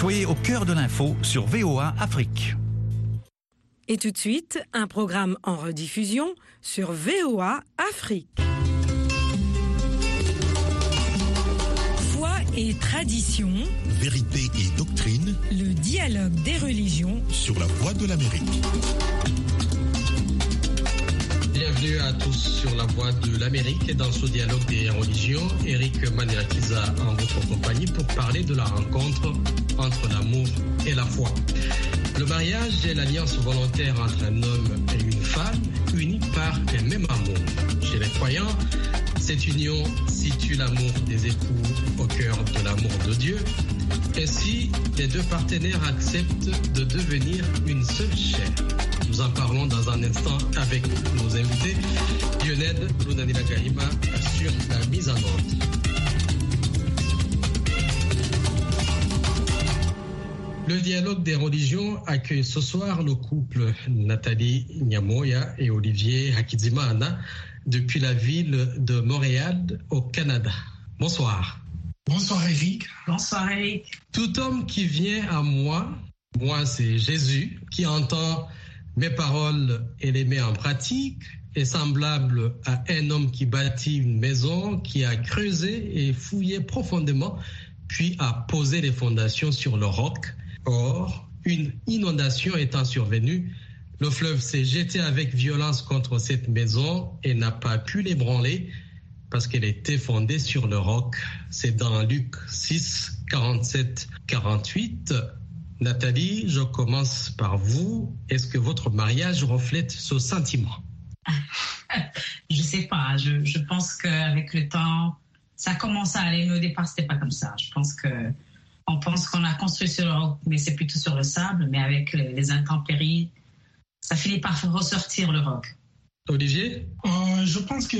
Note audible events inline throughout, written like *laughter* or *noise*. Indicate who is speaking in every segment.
Speaker 1: Soyez au cœur de l'info sur VOA Afrique.
Speaker 2: Et tout de suite, un programme en rediffusion sur VOA Afrique. Foi et tradition,
Speaker 3: Vérité et doctrine
Speaker 2: le dialogue des religions.
Speaker 3: sur la voie de l'Amérique.
Speaker 4: Bienvenue à tous sur la voie de l'Amérique dans ce dialogue des religions. Eric Manirakiza en votre compagnie pour parler de la rencontre entre l'amour et la foi. Le mariage est l'alliance volontaire entre un homme et une femme unis par un même amour. Chez les croyants, cette union situe l'amour des époux au cœur de l'amour de Dieu. Ainsi, les deux partenaires acceptent de devenir une seule chair. Nous en parlons dans un instant avec nos invités. Lionel Lunanila Gaïma sur la mise en ordre. Le dialogue des religions accueille ce soir le couple Nathalie Nyamoya et Olivier Hakizimana depuis la ville de Montréal au Canada. Bonsoir.
Speaker 5: Bonsoir Eric.
Speaker 6: Bonsoir Eric.
Speaker 4: Tout homme qui vient à moi, moi c'est Jésus, qui entend mes paroles et les met en pratique, est semblable à un homme qui bâtit une maison, qui a creusé et fouillé profondément, puis a posé les fondations sur le roc. Or, une inondation étant survenue, le fleuve s'est jeté avec violence contre cette maison et n'a pas pu l'ébranler parce qu'elle était fondée sur le roc. C'est dans Luc 6, 47, 48. Nathalie, je commence par vous. Est-ce que votre mariage reflète ce sentiment? *laughs*
Speaker 6: Je sais pas. Je, je pense qu'avec le temps, ça commence à aller. Mais au départ, c'était pas comme ça. Je pense que on pense qu'on a construit sur le roc, mais c'est plutôt sur le sable. Mais avec les intempéries, ça finit par ressortir le roc.
Speaker 4: Olivier
Speaker 5: Euh, je pense que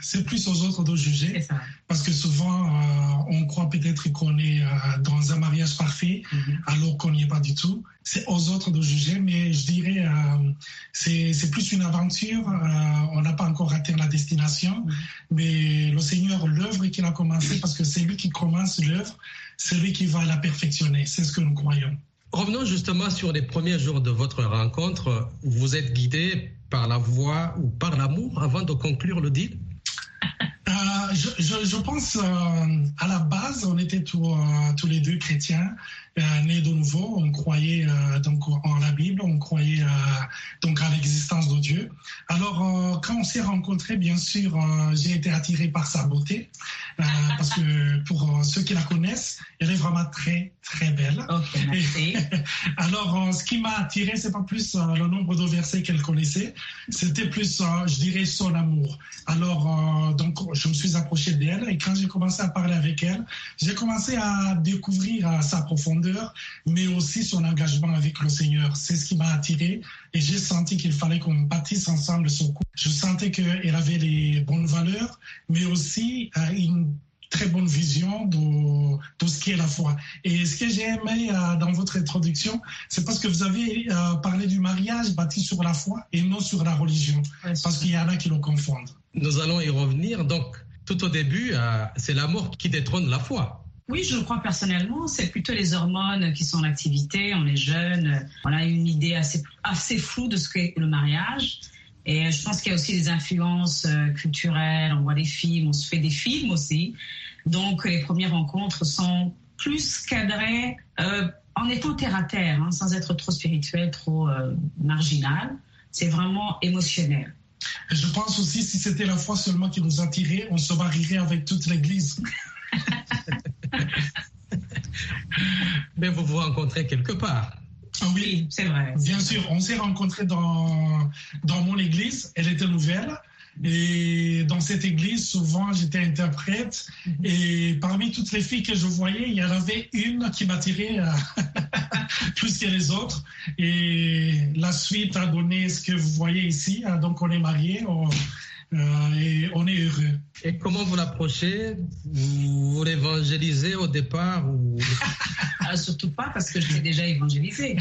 Speaker 5: c'est plus aux autres de juger
Speaker 6: ça.
Speaker 5: parce que souvent euh, on croit peut-être qu'on est euh, dans un mariage parfait
Speaker 6: Mhm.
Speaker 5: alors qu'on n'y est pas du tout. C'est aux autres de juger, mais je dirais euh, c'est c'est plus une aventure. euh, on n'a pas encore atteint la destination,
Speaker 6: Mhm.
Speaker 5: mais le Seigneur, l'œuvre qu'il a commencé, parce que c'est lui qui commence l'œuvre, c'est lui qui va la perfectionner. C'est ce que nous croyons.
Speaker 4: Revenons justement sur les premiers jours de votre rencontre. Vous êtes guidé par la voix ou par l'amour avant de conclure le deal?
Speaker 5: Je, pense euh, à la base, on était tous, euh, tous les deux chrétiens, euh, nés de nouveau. On croyait donc en la Bible, on croyait donc à l'existence de Dieu. Alors, quand on s'est rencontrés, bien sûr, j'ai été attiré par sa beauté, parce que pour ceux qui la connaissent, elle est vraiment très très belle.
Speaker 6: Ok, merci. *laughs*
Speaker 5: Alors, ce qui m'a attiré, c'est pas plus le nombre de versets qu'elle connaissait, c'était plus, je dirais, son amour. Alors, donc, je me suis approché d'elle et quand j'ai commencé à parler avec elle, j'ai commencé à découvrir sa profondeur, mais aussi son engagement avec le Seigneur. C'est ce qui m'a attiré et j'ai senti qu'il fallait qu'on bâtisse ensemble ce couple. Je sentais qu'elle avait les bonnes valeurs, mais aussi euh, une très bonne vision de, de ce qu'est la foi. Et ce que j'ai aimé euh, dans votre introduction, c'est parce que vous avez euh, parlé du mariage bâti sur la foi et non sur la religion, parce qu'il y en a qui le confondent.
Speaker 4: Nous allons y revenir. Donc, tout au début, euh, c'est l'amour qui détrône la foi.
Speaker 6: Oui, je le crois personnellement. C'est plutôt les hormones qui sont en activité. On est jeune. On a une idée assez, assez floue de ce qu'est le mariage. Et je pense qu'il y a aussi des influences euh, culturelles. On voit des films, on se fait des films aussi. Donc, les premières rencontres sont plus cadrées euh, en étant terre à terre, hein, sans être trop spirituel, trop marginal. C'est vraiment émotionnel.
Speaker 5: Et je pense aussi, si c'était la foi seulement qui nous attirait, on se marierait avec toute l'Église. *laughs*
Speaker 4: Mais vous vous rencontrez quelque part.
Speaker 5: Ah oui,
Speaker 6: Oui, c'est vrai.
Speaker 5: bien sûr, on s'est rencontrés dans, dans mon église, elle était nouvelle. Et dans cette église, souvent, j'étais interprète. Et parmi toutes les filles que je voyais, il y en avait une qui m'attirait euh, *laughs* plus que les autres. Et la suite a donné ce que vous voyez ici. Euh, Donc, on est mariés on- euh, et on est heureux.
Speaker 4: Et comment vous l'approchez? Vous, vous l'évangélisez au départ ou...
Speaker 6: Ah, *laughs* surtout pas parce que je l'ai déjà évangélisé.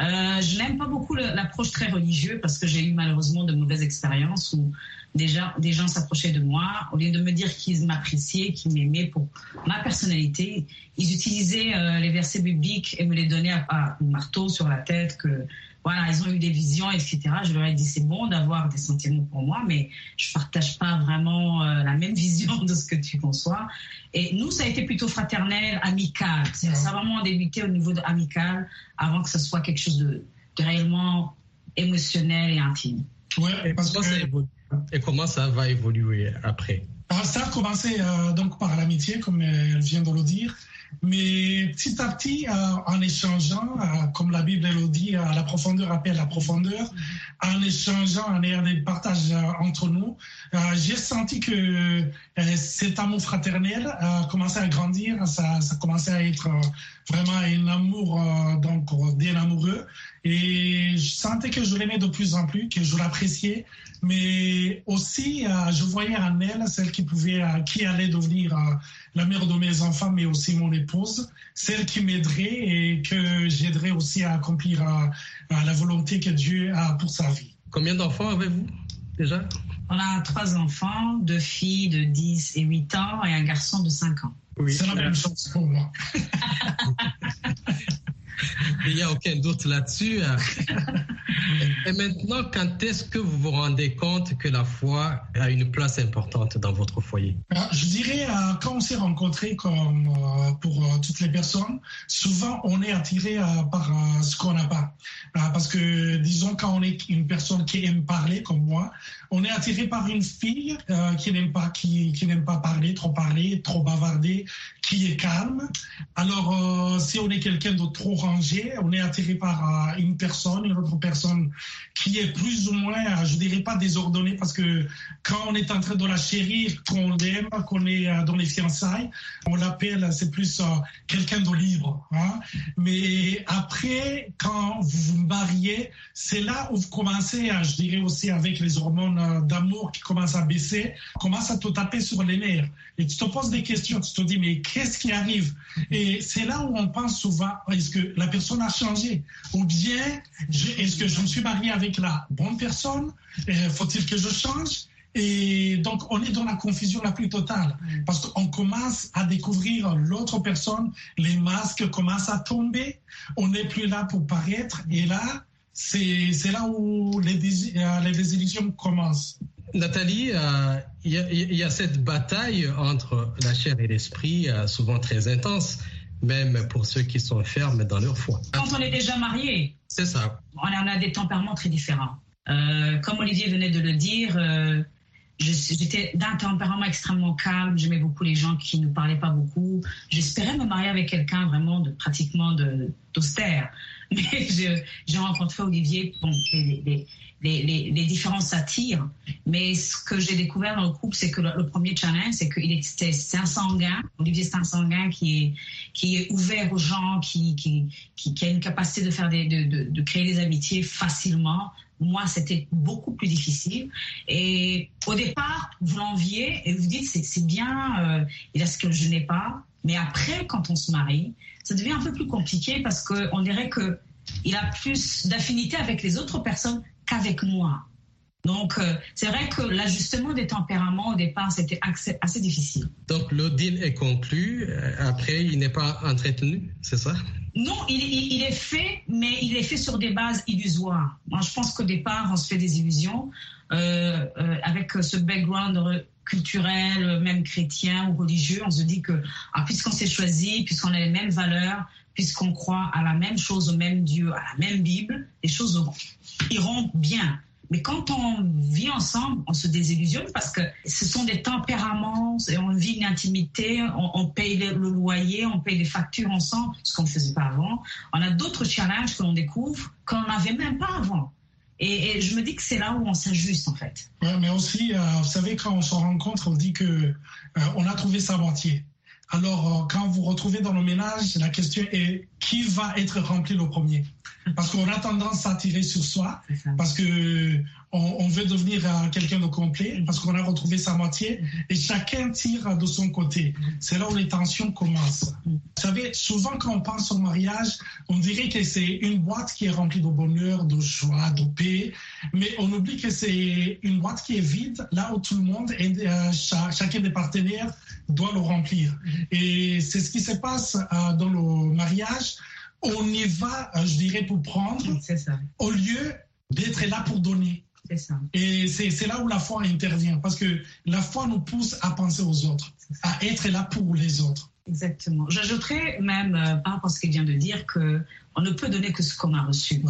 Speaker 6: Euh, je n'aime pas beaucoup l'approche très religieuse parce que j'ai eu malheureusement de mauvaises expériences où déjà, des gens s'approchaient de moi. Au lieu de me dire qu'ils m'appréciaient, qu'ils m'aimaient pour ma personnalité, ils utilisaient euh, les versets bibliques et me les donnaient à, à marteau sur la tête que voilà, ils ont eu des visions, etc. Je leur ai dit c'est bon d'avoir des sentiments pour moi, mais je partage pas vraiment euh, la même *laughs* vision de ce que tu conçois. Et nous, ça a été plutôt fraternel, amical. Ça a vraiment débuté au niveau de amical avant que ce soit quelque chose de, réellement émotionnel et intime.
Speaker 4: Ouais, et, parce que... et comment ça va évoluer après?
Speaker 5: Ah, Ça a commencé euh, donc par l'amitié, comme elle vient de le dire. Mais petit à petit, euh, en échangeant, euh, comme la Bible le dit, euh, la profondeur appelle la profondeur, en échangeant, en ayant des partages entre nous, j'ai senti que cet amour fraternel commençait à grandir, ça, ça commençait à être vraiment un amour donc d'un amoureux. Et je sentais que je l'aimais de plus en plus, que je l'appréciais, mais aussi je voyais en elle celle qui pouvait, qui allait devenir la mère de mes enfants, mais aussi mon épouse, celle qui m'aiderait et que j'aiderais aussi à accomplir la volonté que Dieu a pour sa vie.
Speaker 4: Combien d'enfants avez-vous déjà?
Speaker 6: On a trois enfants, deux filles de 10 et 8 ans et un garçon de 5 ans.
Speaker 5: Oui, c'est la même chose pour moi. *laughs*
Speaker 4: Il n'y a aucun doute là-dessus. *laughs* Et maintenant, quand est-ce que vous vous rendez compte que la foi a une place importante dans votre foyer?
Speaker 5: Je dirais, euh, quand on s'est rencontrés, comme euh, pour euh, toutes les personnes, souvent on est attiré par ce qu'on n'a pas. Parce que, disons, quand on est une personne qui aime parler, comme moi, on est attiré par une fille qui n'aime pas, qui, qui n'aime pas parler, trop parler, trop bavarder, qui est calme. Alors, si on est quelqu'un de trop rangé, on est attiré par une personne, une autre personne qui est plus ou moins, je dirais pas désordonnée, parce que quand on est en train de la chérir, qu'on l'aime, qu'on est euh, dans les fiançailles, on l'appelle, c'est plus euh, quelqu'un de libre. Hein. Mais après, quand vous vous mariez, c'est là où vous commencez, je dirais aussi avec les hormones euh, d'amour qui commencent à baisser, commence à te taper sur les nerfs. Et tu te poses des questions, tu te dis, mais qu'est-ce qui arrive? Et c'est là où on pense souvent, est-ce que la personne a changé? Ou bien, est-ce que je me suis marié avec la bonne personne euh, Faut-il que je change? Et donc, on est dans la confusion la plus totale. Parce qu'on commence à découvrir l'autre personne, les masques commencent à tomber, on n'est plus là pour paraître et là, c'est là où les, euh, les désillusions commencent.
Speaker 4: Nathalie, euh, il y, a cette bataille entre la chair et l'esprit, souvent très intense, même pour ceux qui sont fermes dans leur foi.
Speaker 6: Quand on est déjà marié,
Speaker 4: c'est ça.
Speaker 6: On a des tempéraments très différents. Euh, comme Olivier venait de le dire, euh, j'étais d'un tempérament extrêmement calme. J'aimais beaucoup les gens qui ne parlaient pas beaucoup. J'espérais me marier avec quelqu'un vraiment de pratiquement d'austère. *laughs* Mais j'ai rencontré Olivier. Bon, les, les, les, différences s'attirent. Mais ce que j'ai découvert dans le couple, c'est que le, premier challenge, c'est qu'il était un sanguin. Olivier, c'est un sanguin qui est, qui est ouvert aux gens, qui, qui, qui, a une capacité de, faire des, de, de, créer des amitiés facilement. Moi, c'était beaucoup plus difficile. Et au départ, vous l'enviez et vous dites, c'est bien, euh, il a ce que je n'ai pas. Mais après, quand on se marie, ça devient un peu plus compliqué parce qu'on dirait que il a plus d'affinité avec les autres personnes qu'avec moi. Donc, euh, c'est vrai que l'ajustement des tempéraments au départ, c'était assez, difficile.
Speaker 4: Donc, le deal est conclu. Euh, après, il n'est pas entretenu, c'est ça?
Speaker 6: Non, il, est fait, mais il est fait sur des bases illusoires. Moi, je pense qu'au départ, on se fait des illusions. Euh, avec ce background culturel, même chrétien ou religieux, on se dit que ah, puisqu'on s'est choisi, puisqu'on a les mêmes valeurs, puisqu'on croit à la même chose, au même Dieu, à la même Bible, les choses iront bien. Mais quand on vit ensemble, on se désillusionne parce que ce sont des tempéraments, on vit une intimité, on, paye le, loyer, on paye les factures ensemble, ce qu'on ne faisait pas avant. On a d'autres challenges que l'on découvre qu'on n'avait même pas avant. Et, je me dis que c'est là où on s'ajuste en fait.
Speaker 5: Ouais, mais aussi, euh, vous savez, quand on se rencontre, on dit que euh, on a trouvé sa moitié. Alors, euh, quand vous retrouvez dans le ménage, la question est qui va être rempli le premier? Parce qu'on a tendance à tirer sur soi, parce que on, veut devenir euh, quelqu'un de complet, parce qu'on a retrouvé sa moitié, et chacun tire de son côté. C'est là où les tensions commencent. Vous savez, souvent quand on pense au mariage, on dirait que c'est une boîte qui est remplie de bonheur, de joie, de paix, mais on oublie que c'est une boîte qui est vide, là où tout le monde, et euh, chacun des partenaires doit le remplir. Et c'est ce qui se passe euh, dans le mariage on y va, je dirais, pour prendre, au lieu d'être là pour donner. Et c'est là où la foi intervient, parce que la foi nous pousse à penser aux autres, à être là pour les autres.
Speaker 6: Exactement. J'ajouterais même, euh, par rapport à ce qu'il vient de dire, qu'on ne peut donner que ce qu'on a reçu.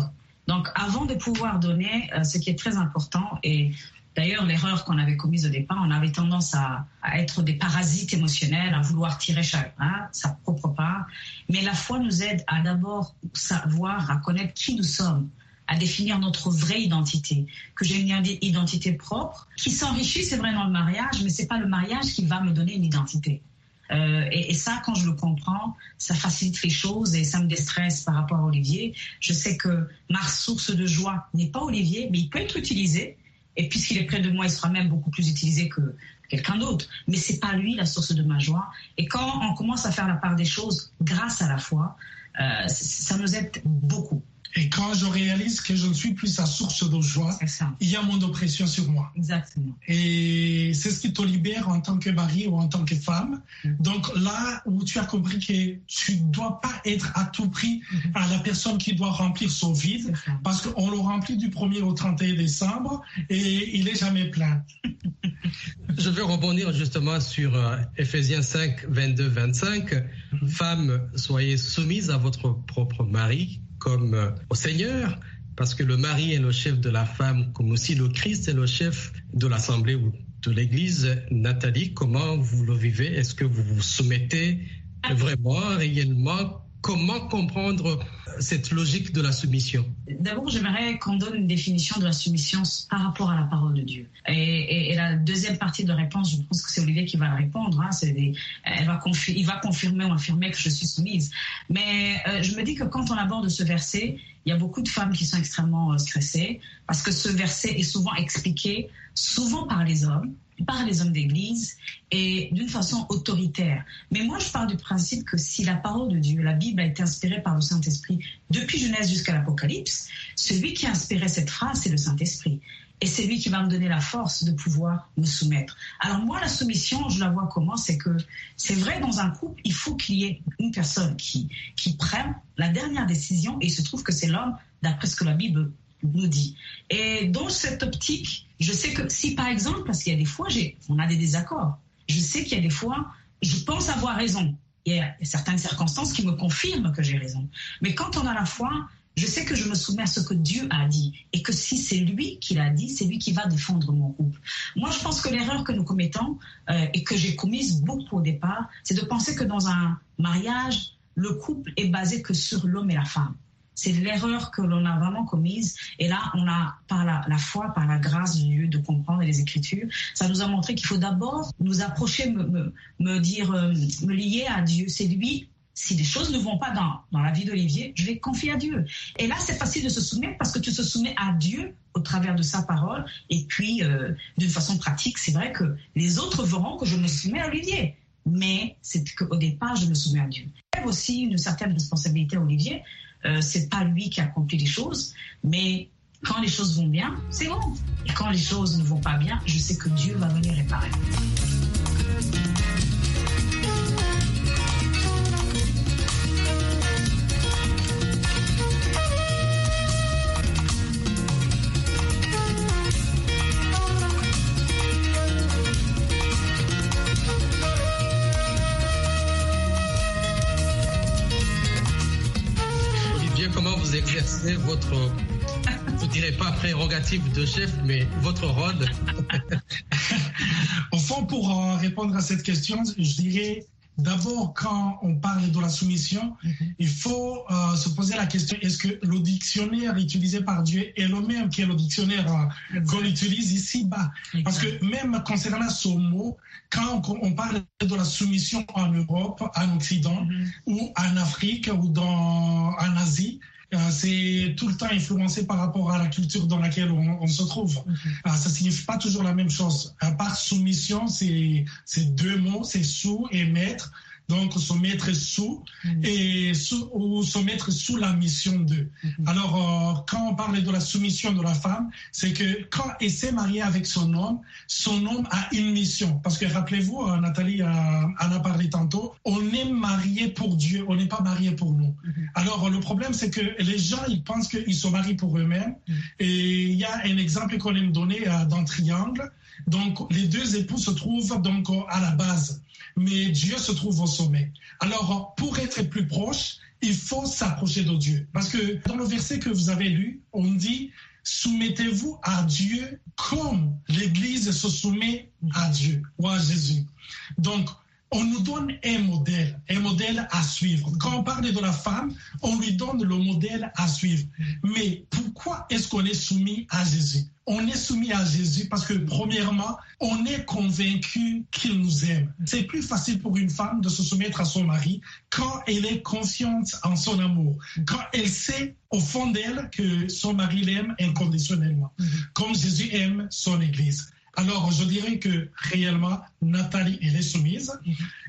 Speaker 6: Donc, avant de pouvoir donner, euh, ce qui est très important, et D'ailleurs, l'erreur qu'on avait commise au départ, on avait tendance à, être des parasites émotionnels, à vouloir tirer chacun hein, sa propre part. Mais la foi nous aide à d'abord savoir, à connaître qui nous sommes, à définir notre vraie identité, que j'ai une identité propre, qui s'enrichit, c'est vrai, dans le mariage, mais c'est pas le mariage qui va me donner une identité. Euh, et, et, ça, quand je le comprends, ça facilite les choses et ça me déstresse par rapport à Olivier. Je sais que ma source de joie n'est pas Olivier, mais il peut être utilisé et puisqu'il est près de moi, il sera même beaucoup plus utilisé que quelqu'un d'autre. Mais c'est pas lui la source de ma joie. Et quand on commence à faire la part des choses grâce à la foi, euh, ça nous aide beaucoup.
Speaker 5: Et quand je réalise que je ne suis plus sa source de joie, il y a moins d'oppression sur moi.
Speaker 6: Exactement.
Speaker 5: Et c'est ce qui te libère en tant que mari ou en tant que femme. Mm. Donc là où tu as compris que tu ne dois pas être à tout prix mm-hmm. à la personne qui doit remplir son vide, parce qu'on le remplit du 1er au 31 décembre et il n'est jamais plein. *laughs*
Speaker 4: je veux rebondir justement sur euh, Ephésiens 5, 22, 25. Femmes, soyez soumises à votre propre mari comme euh, au Seigneur, parce que le mari est le chef de la femme, comme aussi le Christ est le chef de l'Assemblée ou de l'Église. Nathalie, comment vous le vivez? Est-ce que vous vous soumettez vraiment, réellement Comment comprendre cette logique de la soumission?
Speaker 6: D'abord, j'aimerais qu'on donne une définition de la soumission par rapport à la parole de Dieu. Et, la deuxième partie de la réponse, je pense que c'est Olivier qui va la répondre. Hein, elle va il va confirmer ou affirmer que je suis soumise. Mais euh, je me dis que quand on aborde ce verset, il y a beaucoup de femmes qui sont extrêmement euh, stressées parce que ce verset est souvent expliqué, souvent par les hommes, par les hommes d'église et d'une façon autoritaire. Mais moi, je pars du principe que si la parole de Dieu, la Bible a été inspirée par le Saint-Esprit depuis Genèse jusqu'à l'Apocalypse, celui qui a inspiré cette phrase, c'est le Saint-Esprit. Et c'est lui qui va me donner la force de pouvoir me soumettre. Alors moi, la soumission, je la vois comment? C'est que c'est vrai, dans un couple, il faut qu'il y ait une personne qui, qui prenne la dernière décision et il se trouve que c'est l'homme, d'après ce que la Bible nous dit. Et dans cette optique, je sais que si par exemple, parce qu'il y a des fois, on a des désaccords, je sais qu'il y a des fois, je pense avoir raison. Il y a certaines circonstances qui me confirment que j'ai raison. Mais quand on a la foi, je sais que je me soumets à ce que Dieu a dit et que si c'est lui qui l'a dit, c'est lui qui va défendre mon couple. Moi, je pense que l'erreur que nous commettons euh, et que j'ai commise beaucoup au départ, c'est de penser que dans un mariage, le couple est basé que sur l'homme et la femme. C'est l'erreur que l'on a vraiment commise. Et là, on a, par la, foi, par la grâce du Dieu, de comprendre les Écritures, ça nous a montré qu'il faut d'abord nous approcher, me, me, dire, euh, me lier à Dieu. C'est lui si les choses ne vont pas dans, dans la vie d'Olivier, je vais confier à Dieu. Et là, c'est facile de se soumettre parce que tu te soumets à Dieu au travers de sa parole. Et puis, euh, d'une façon pratique, c'est vrai que les autres verront que je me soumets à Olivier. Mais c'est qu'au départ, je me soumets à Dieu. Il y a aussi une certaine responsabilité à Olivier euh, c'est pas lui qui accomplit les choses, mais quand les choses vont bien, c'est bon. Et quand les choses ne vont pas bien, je sais que Dieu va venir réparer.
Speaker 4: Dirais pas prérogative de chef, mais votre rôle *laughs*
Speaker 5: Au fond, pour euh, répondre à cette question, je dirais D'abord, quand on parle de la soumission, mhm. il faut euh, se poser la question est-ce que le dictionnaire utilisé par Dieu est le même que le dictionnaire euh, qu'on utilise ici-bas Parce que même concernant ce mot, quand on parle de la soumission en Europe, en Occident, mhm. ou en Afrique, ou dans, en Asie, c'est tout le temps influencé par rapport à la culture dans laquelle on, se trouve. Mm-hmm. ça signifie pas toujours la même chose. À part soumission, c'est deux mots, c'est sous et maître donc se mettre sous mm. et ou se mettre sous la mission d'eux. Mm-hmm. Alors, euh, quand on parle de la soumission de la femme, c'est que quand elle s'est mariée avec son homme, son homme a une mission. Parce que rappelez-vous, euh, Nathalie en a parlé tantôt, on est marié pour Dieu, on n'est pas marié pour nous. Mm-hmm. Alors, le problème, c'est que les gens, ils pensent qu'ils sont mariés pour eux-mêmes. Mm. Et il y a un exemple qu'on aime donner euh, dans Triangle. Donc, les deux époux se trouvent donc à la base mais Dieu se trouve au sommet. Alors, pour être plus proche, il faut s'approcher de Dieu. Parce que dans le verset que vous avez lu, on dit, soumettez-vous à Dieu comme l'Église se soumet à Dieu ou à Jésus. Donc, on nous donne un modèle, un modèle à suivre. Quand on parle de la femme, on lui donne le modèle à suivre. Mais pourquoi est-ce qu'on est soumis à Jésus? On est soumis à Jésus parce que, premièrement, on est convaincu qu'il nous aime. C'est plus facile pour une femme de se soumettre à son mari quand elle est confiante en son amour, quand elle sait au fond d'elle que son mari l'aime inconditionnellement, comme Jésus aime son Église. Alors, je dirais que réellement, Nathalie, elle est soumise.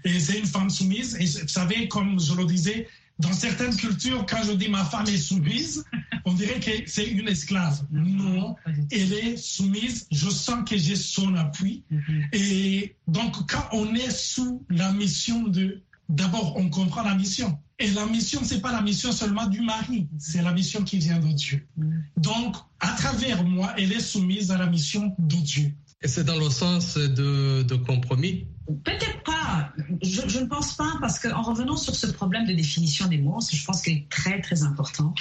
Speaker 5: Et c'est une femme soumise. Et vous savez, comme je le disais, dans certaines cultures, quand je dis ma femme est soumise, on dirait que c'est une esclave. Non, elle est soumise. Je sens que j'ai son appui. Mhm. Et donc, quand on est sous la mission de... D'abord, on comprend la mission. Et la mission, c'est pas la mission seulement du mari, c'est la mission qui vient de Dieu. Mhm. Donc, à travers moi, elle est soumise à la mission de Dieu.
Speaker 4: Et c'est dans le sens de, de compromis?
Speaker 6: Peut-être. Je, ne pense pas parce qu'en revenant sur ce problème de définition des mots, je pense qu'il est très très important.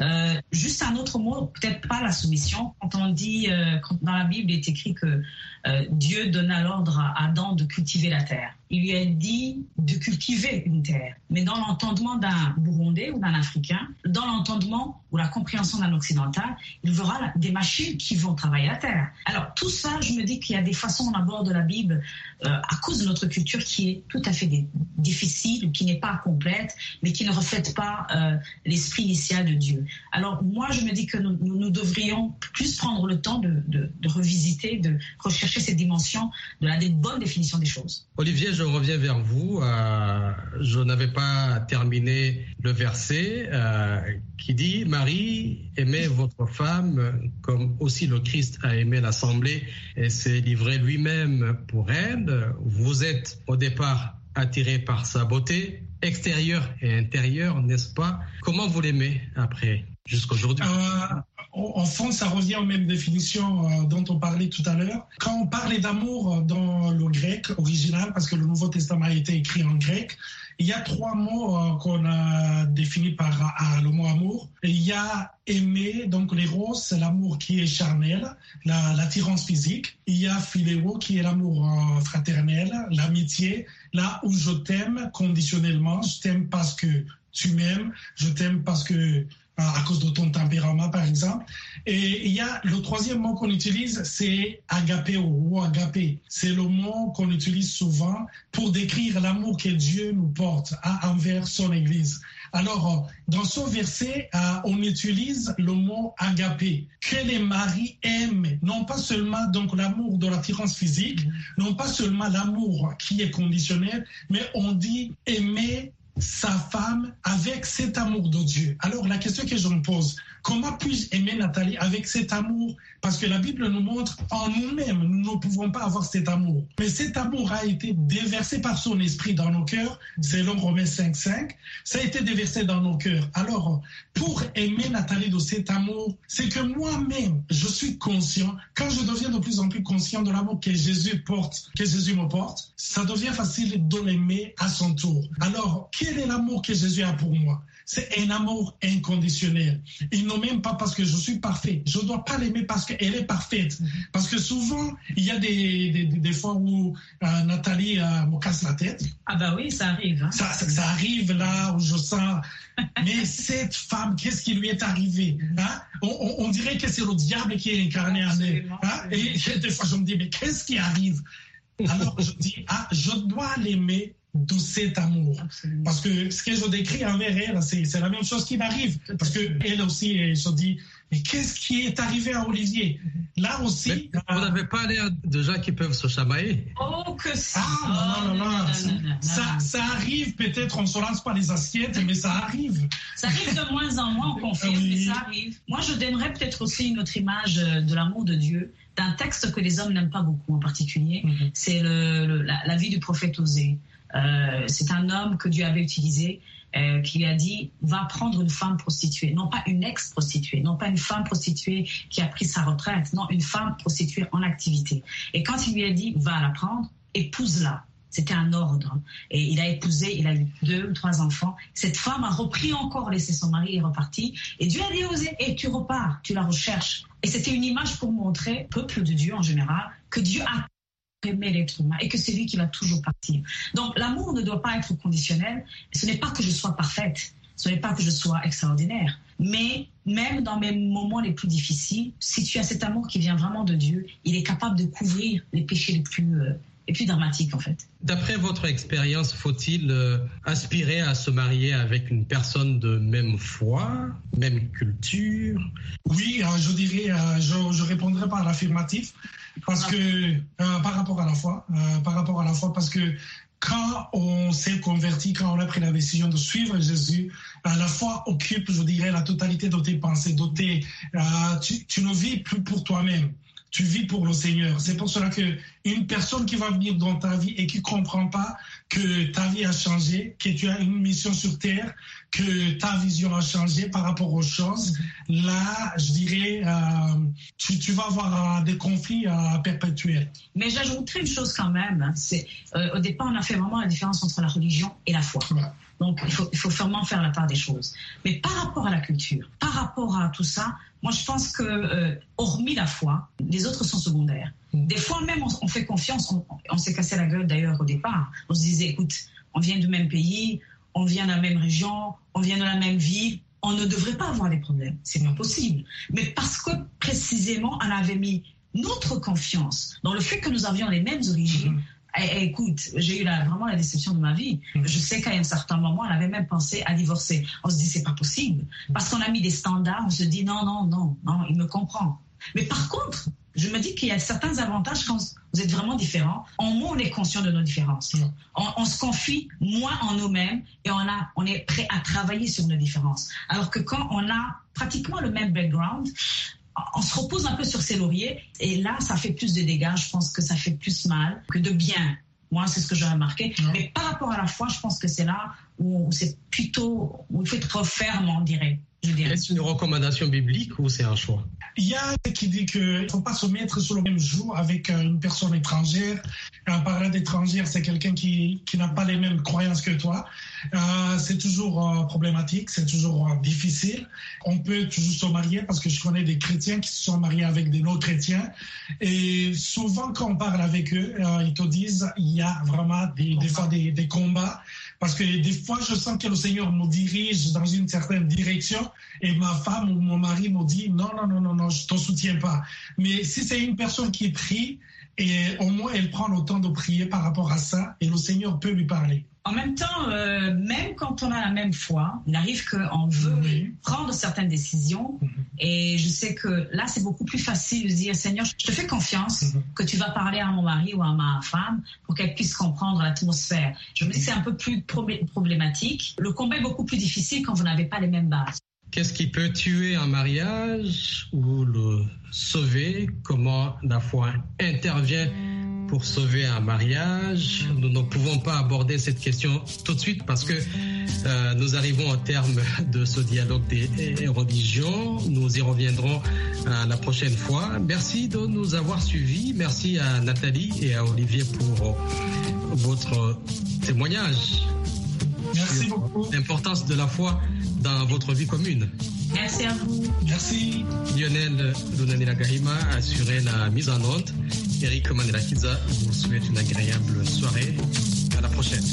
Speaker 6: Euh, juste un autre mot, peut-être pas la soumission. Quand on dit, euh, quand dans la Bible, il est écrit que euh, Dieu donna l'ordre à Adam de cultiver la terre. Il lui a dit de cultiver une terre. Mais dans l'entendement d'un Burundais ou d'un Africain, dans l'entendement ou la compréhension d'un Occidental, il verra des machines qui vont travailler la terre. Alors tout ça, je me dis qu'il y a des façons d'aborder la Bible euh, à cause de notre culture qui est tout à fait difficile, qui n'est pas complète, mais qui ne reflète pas euh, l'esprit initial de Dieu. Alors moi, je me dis que nous, devrions plus prendre le temps de, revisiter, de rechercher cette dimension de la bonne définition des choses.
Speaker 4: Olivier, je reviens vers vous. Euh, je n'avais pas terminé le verset euh, qui dit Marie, aimez votre femme comme aussi le Christ a aimé l'Assemblée et s'est livré lui-même pour elle. Vous êtes au départ attiré par sa beauté extérieure et intérieure, n'est-ce pas? Comment vous l'aimez après, jusqu'aujourd'hui?
Speaker 5: Euh, en fond, ça revient aux mêmes définitions euh, dont on parlait tout à l'heure. Quand on parlait d'amour euh, dans le grec original, parce que le Nouveau Testament a été écrit en grec, il y a trois mots euh, qu'on a définis par le mot amour. Il y a aimer, donc l'éros, c'est l'amour qui est charnel, l'attirance physique. Il y a philéo, qui est l'amour fraternel, l'amitié, là où je t'aime conditionnellement. Je t'aime parce que tu m'aimes, je t'aime parce que à cause de ton tempérament, par exemple. Et il y a le troisième mot qu'on utilise, c'est agapéo ou agapé. C'est le mot qu'on utilise souvent pour décrire l'amour que Dieu nous porte envers son Église. Alors, dans ce verset, euh, on utilise le mot agapé, que les maris aiment, non pas seulement donc l'amour de l'attirance physique, non pas seulement l'amour qui est conditionnel, mais on dit aimer sa femme avec cet amour de Dieu. Alors la question que je me pose, comment puis-je aimer Nathalie avec cet amour Parce que la Bible nous montre en nous-mêmes, nous ne pouvons pas avoir cet amour. Mais cet amour a été déversé par son esprit dans nos cœurs, selon Romains 5.5. Ça a été déversé dans nos cœurs. Alors, pour aimer Nathalie de cet amour, c'est que moi-même, je suis conscient, quand je deviens de plus en plus conscient de l'amour que Jésus porte, que Jésus me porte, ça devient facile de l'aimer à son tour. Alors, quel est l'amour que Jésus a pour moi? C'est un amour inconditionnel. Il ne m'aime pas parce que je suis parfait. Je ne dois pas l'aimer parce qu'elle est parfaite. Parce que souvent, il y a des, des, fois où euh, Nathalie euh, me casse la tête.
Speaker 6: Ah bah oui, ça arrive. Hein.
Speaker 5: Ça, ça, arrive là où je sens, *laughs* mais cette femme, qu'est-ce qui lui est arrivé hein? on, on, dirait que c'est le diable qui est incarné en elle. Hein? Et *laughs* des fois, je me dis, mais qu'est-ce qui arrive? Alors je dis, ah, je dois l'aimer de cet amour. Parce que ce que je décris envers elle, c'est la même chose qui m'arrive. Parce qu'elle aussi, elle se dit, mais qu'est-ce qui est arrivé à Olivier? Là aussi...
Speaker 4: Mais vous n'avez pas l'air de gens qui peuvent se chamailler.
Speaker 6: Oh, que ça
Speaker 5: Ah, non, non, non, non. Ça, ça arrive, peut-être, on ne se lance pas les assiettes, mais ça arrive.
Speaker 6: Ça arrive de moins en moins, on *laughs* confirme, mais ça arrive. Moi, je donnerais peut-être aussi une autre image de l'amour de Dieu d'un texte que les hommes n'aiment pas beaucoup en particulier. C'est le, la, la, vie du prophète Osée. Euh, c'est un homme que Dieu avait utilisé euh, qui lui a dit va prendre une femme prostituée, non pas une ex-prostituée, non pas une femme prostituée qui a pris sa retraite, non une femme prostituée en activité. Et quand il lui a dit va la prendre, épouse-la. C'était un ordre. Et il a épousé, il a eu deux ou trois enfants. Cette femme a repris encore, laissé son mari et est repartie. Et Dieu a dit osé, et tu repars, tu la recherches. Et c'était une image pour montrer, peuple de Dieu en général, que Dieu a aimer l'être humain et que c'est lui qui va toujours partir. Donc l'amour ne doit pas être conditionnel. Ce n'est pas que je sois parfaite, ce n'est pas que je sois extraordinaire, mais même dans mes moments les plus difficiles, si tu as cet amour qui vient vraiment de Dieu, il est capable de couvrir les péchés les plus euh, les plus dramatiques en fait.
Speaker 4: D'après votre expérience, faut-il euh, aspirer à se marier avec une personne de même foi, même culture?
Speaker 5: Oui, euh, je dirais, euh, je, je répondrai par l'affirmatif parce que euh, par rapport à la foi, euh, par rapport à la foi, parce que quand on s'est converti, quand on a pris la décision de suivre Jésus, euh, la foi occupe, je dirais, la totalité de tes pensées, de tes, tu, tu ne vis plus pour toi-même tu vis pour le Seigneur. C'est pour cela que une personne qui va venir dans ta vie et qui comprend pas que ta vie a changé, que tu as une mission sur terre, que ta vision a changé par rapport aux choses, là, je dirais, euh, tu, tu, vas avoir des conflits à perpétuer.
Speaker 6: Mais j'ajouterais une chose quand même. C'est euh, au départ, on a fait vraiment la différence entre la religion et la foi. Donc, il faut, il faut vraiment faire la part des choses. Mais par rapport à la culture, par rapport à tout ça, moi, je pense que, euh, hormis la foi, les autres sont secondaires. Des fois, même, on, on fait confiance. On, on s'est cassé la gueule d'ailleurs au départ. On se disait, écoute, on vient du même pays, on vient de la même région, on vient de la même ville. On ne devrait pas avoir des problèmes. C'est pas possible. Mais parce que précisément, on avait mis notre confiance dans le fait que nous avions les mêmes origines. Mmh. Et, écoute, j'ai eu la, vraiment la déception de ma vie. Je sais qu'à un certain moment, elle avait même pensé à divorcer. On se dit, c'est pas possible. Parce qu'on a mis des standards, on se dit, non, non, non, non, il me comprend. Mais par contre, je me dis qu'il y a certains avantages quand vous êtes vraiment différents. En moins, on est conscient de nos différences. On, on, se confie moins en nous-mêmes et on, a, on est prêt à travailler sur nos différences. Alors que quand on a pratiquement le même background, on se repose un peu sur ses lauriers et là, ça fait plus de dégâts. Je pense que ça fait plus mal que de bien. Moi, c'est ce que j'ai remarqué. Mmh. Mais par rapport à la foi, je pense que c'est là où c'est plutôt, où il faut être ferme, on dirait.
Speaker 4: Est-ce une recommandation biblique ou c'est un choix?
Speaker 5: Il y a qui dit qu'il ne faut pas se mettre sur le même jour avec une personne étrangère. Un parent d'étrangère, c'est quelqu'un qui, qui n'a pas les mêmes croyances que toi. Euh, c'est toujours euh, problématique, c'est toujours euh, difficile. On peut toujours se marier parce que je connais des chrétiens qui se sont mariés avec des non-chrétiens. Et souvent, quand on parle avec eux, euh, ils te disent il y a vraiment des, des fois des, des combats. Parce que des fois, je sens que le Seigneur me dirige dans une certaine direction et ma femme ou mon mari me dit non, non, non, non, non, je ne te soutiens pas. Mais si c'est une personne qui prie, et au moins elle prend le temps de prier par rapport à ça et le Seigneur peut lui parler.
Speaker 6: En même temps, euh, même quand on a la même foi, il arrive qu'on veut oui. prendre certaines décisions. Mm -hmm. Et je sais que là, c'est beaucoup plus facile de dire, Seigneur, je te fais confiance mm -hmm. que tu vas parler à mon mari ou à ma femme pour qu'elle puisse comprendre l'atmosphère. Je me dis que c'est un peu plus problématique. Le combat est beaucoup plus difficile quand vous n'avez pas les mêmes bases.
Speaker 4: Qu'est-ce qui peut tuer un mariage ou le sauver? Comment la foi intervient pour sauver un mariage? Nous ne pouvons pas aborder cette question tout de suite parce que euh, nous arrivons au terme de ce dialogue des religions. Nous y reviendrons euh, la prochaine fois. Merci de nous avoir suivis. Merci à Nathalie et à Olivier pour votre témoignage.
Speaker 5: Merci beaucoup.
Speaker 4: L'importance de la foi dans votre vie commune.
Speaker 6: Merci à vous.
Speaker 5: Merci.
Speaker 4: Lionel Lunanila Gahima a assuré la mise en onde. Eric Manelakiza vous souhaite une agréable soirée. À la prochaine.